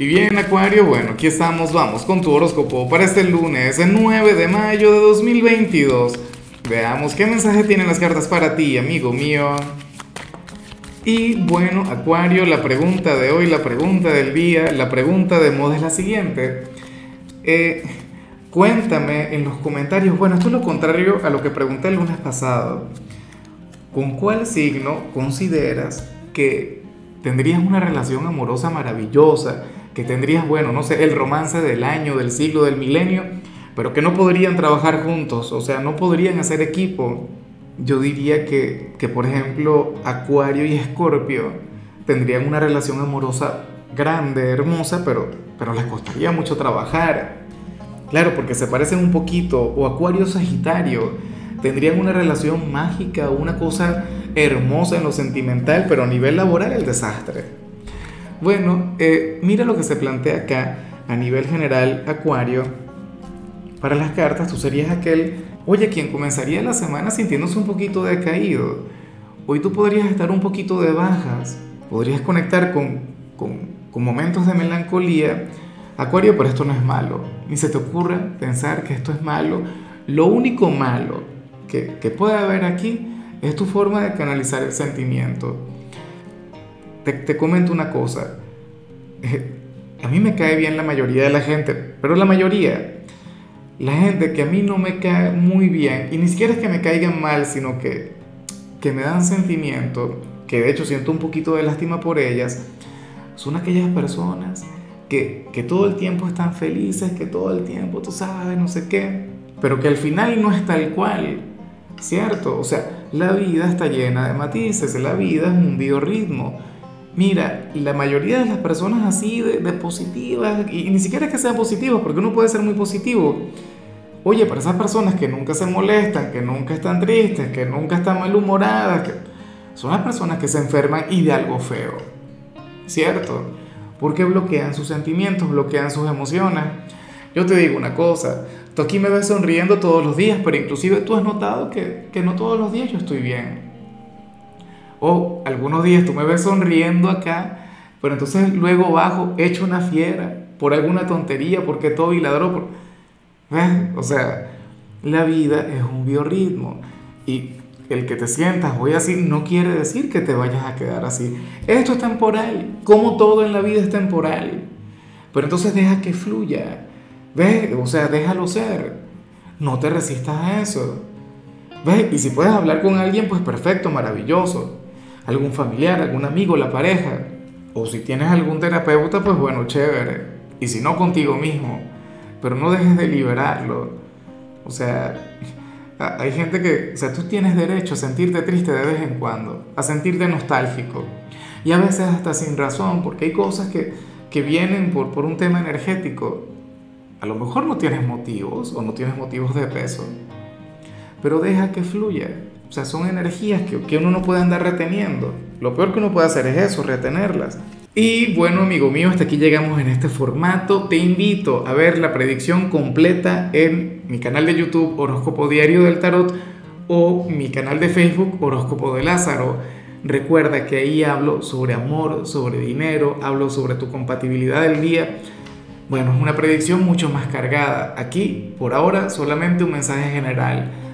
Y bien, Acuario, bueno, aquí estamos, vamos con tu horóscopo para este lunes, el 9 de mayo de 2022. Veamos qué mensaje tienen las cartas para ti, amigo mío. Y bueno, Acuario, la pregunta de hoy, la pregunta del día, la pregunta de moda es la siguiente. Eh, cuéntame en los comentarios, bueno, esto es lo contrario a lo que pregunté el lunes pasado. ¿Con cuál signo consideras que tendrías una relación amorosa maravillosa? Que tendrías, bueno, no sé, el romance del año, del siglo, del milenio, pero que no podrían trabajar juntos, o sea, no podrían hacer equipo. Yo diría que, que por ejemplo, Acuario y Escorpio tendrían una relación amorosa grande, hermosa, pero, pero les costaría mucho trabajar. Claro, porque se parecen un poquito, o Acuario Sagitario, tendrían una relación mágica, una cosa hermosa en lo sentimental, pero a nivel laboral el desastre. Bueno, eh, mira lo que se plantea acá a nivel general, Acuario. Para las cartas, tú serías aquel, oye, quien comenzaría la semana sintiéndose un poquito decaído. Hoy tú podrías estar un poquito de bajas, podrías conectar con, con, momentos de melancolía. Acuario, pero esto no es malo. Ni se te ocurra pensar que esto es malo. Lo único malo que, que puede haber aquí es tu forma de canalizar el sentimiento te, comento una cosa. Eh, a mí me cae bien la mayoría de la gente, pero la mayoría, la gente que a mí no me cae muy bien, y ni siquiera es que me caigan mal, sino que, que me dan sentimiento, que de hecho siento un poquito de lástima por ellas, son aquellas personas que, que todo el tiempo están felices, que todo el tiempo, tú sabes, no sé qué, pero que al final no es tal cual, ¿cierto? O sea, la vida está llena de matices, la vida es un biorritmo Mira, la mayoría de las personas así de, positivas, y, ni siquiera es que sean positivas, porque uno puede ser muy positivo. Oye, para esas personas que nunca se molestan, que nunca están tristes, que nunca están malhumoradas, que son las personas que se enferman y de algo feo. ¿Cierto? Porque bloquean sus sentimientos, bloquean sus emociones. Yo te digo una cosa, tú aquí me ves sonriendo todos los días, pero inclusive tú has notado que, que no todos los días yo estoy bien. O algunos días tú me ves sonriendo acá, pero entonces luego bajo, hecho una fiera por alguna tontería, porque todo y ladró. Por... O sea, la vida es un biorritmo. Y el que te sientas hoy así no quiere decir que te vayas a quedar así. Esto es temporal, como todo en la vida es temporal. Pero entonces deja que fluya. ¿Ves? O sea, déjalo ser. No te resistas a eso. ¿Ves? Y si puedes hablar con alguien, pues perfecto, maravilloso algún familiar, algún amigo, la pareja. O si tienes algún terapeuta, pues bueno, chévere. Y si no, contigo mismo. Pero no dejes de liberarlo. O sea, hay gente que, o sea, tú tienes derecho a sentirte triste de vez en cuando, a sentirte nostálgico. Y a veces hasta sin razón, porque hay cosas que, que vienen por, por un tema energético. A lo mejor no tienes motivos o no tienes motivos de peso, pero deja que fluya. O sea, son energías que, que uno no puede andar reteniendo. Lo peor que uno puede hacer es eso, retenerlas. Y bueno, amigo mío, hasta aquí llegamos en este formato. Te invito a ver la predicción completa en mi canal de YouTube Horóscopo Diario del Tarot o mi canal de Facebook Horóscopo de Lázaro. Recuerda que ahí hablo sobre amor, sobre dinero, hablo sobre tu compatibilidad del día. Bueno, es una predicción mucho más cargada. Aquí, por ahora, solamente un mensaje general